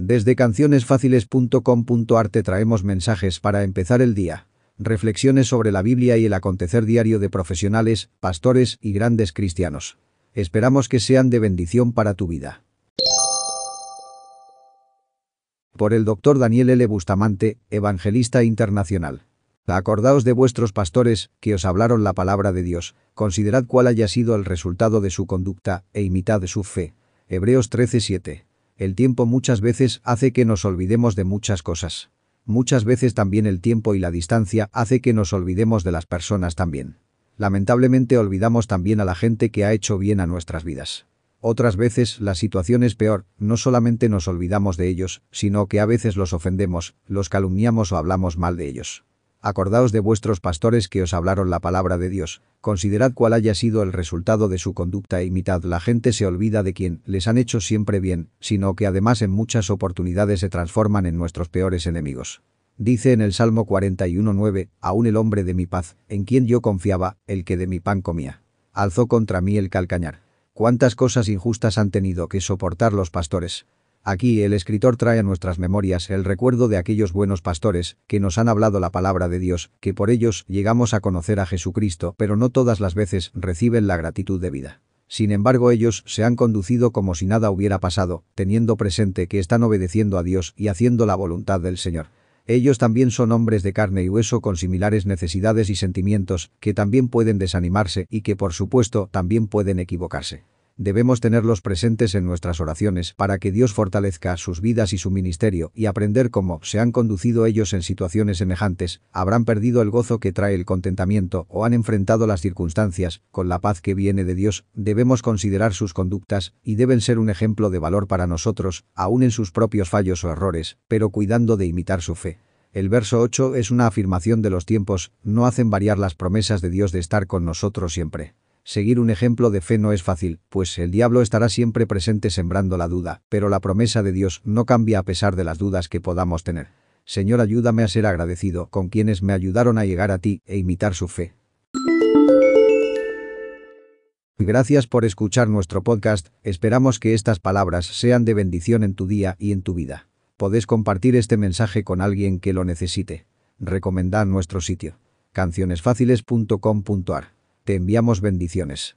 Desde cancionesfáciles.com.ar te traemos mensajes para empezar el día. Reflexiones sobre la Biblia y el acontecer diario de profesionales, pastores y grandes cristianos. Esperamos que sean de bendición para tu vida. Por el Dr. Daniel L. Bustamante, Evangelista Internacional. Acordaos de vuestros pastores, que os hablaron la palabra de Dios, considerad cuál haya sido el resultado de su conducta, e imitad su fe. Hebreos 13:7. El tiempo muchas veces hace que nos olvidemos de muchas cosas. Muchas veces también el tiempo y la distancia hace que nos olvidemos de las personas también. Lamentablemente olvidamos también a la gente que ha hecho bien a nuestras vidas. Otras veces la situación es peor, no solamente nos olvidamos de ellos, sino que a veces los ofendemos, los calumniamos o hablamos mal de ellos. Acordaos de vuestros pastores que os hablaron la palabra de Dios, considerad cuál haya sido el resultado de su conducta e imitad. La gente se olvida de quien les han hecho siempre bien, sino que además en muchas oportunidades se transforman en nuestros peores enemigos. Dice en el Salmo 41.9, aún el hombre de mi paz, en quien yo confiaba, el que de mi pan comía. Alzó contra mí el calcañar. ¿Cuántas cosas injustas han tenido que soportar los pastores? Aquí el escritor trae a nuestras memorias el recuerdo de aquellos buenos pastores que nos han hablado la palabra de Dios, que por ellos llegamos a conocer a Jesucristo, pero no todas las veces reciben la gratitud debida. Sin embargo ellos se han conducido como si nada hubiera pasado, teniendo presente que están obedeciendo a Dios y haciendo la voluntad del Señor. Ellos también son hombres de carne y hueso con similares necesidades y sentimientos, que también pueden desanimarse y que por supuesto también pueden equivocarse debemos tenerlos presentes en nuestras oraciones para que Dios fortalezca sus vidas y su ministerio y aprender cómo se han conducido ellos en situaciones semejantes, habrán perdido el gozo que trae el contentamiento o han enfrentado las circunstancias con la paz que viene de Dios, debemos considerar sus conductas y deben ser un ejemplo de valor para nosotros, aún en sus propios fallos o errores, pero cuidando de imitar su fe. El verso 8 es una afirmación de los tiempos, no hacen variar las promesas de Dios de estar con nosotros siempre. Seguir un ejemplo de fe no es fácil, pues el diablo estará siempre presente sembrando la duda, pero la promesa de Dios no cambia a pesar de las dudas que podamos tener. Señor, ayúdame a ser agradecido con quienes me ayudaron a llegar a ti e imitar su fe. Gracias por escuchar nuestro podcast, esperamos que estas palabras sean de bendición en tu día y en tu vida. Podés compartir este mensaje con alguien que lo necesite. Recomendad nuestro sitio. cancionesfáciles.com.ar te enviamos bendiciones.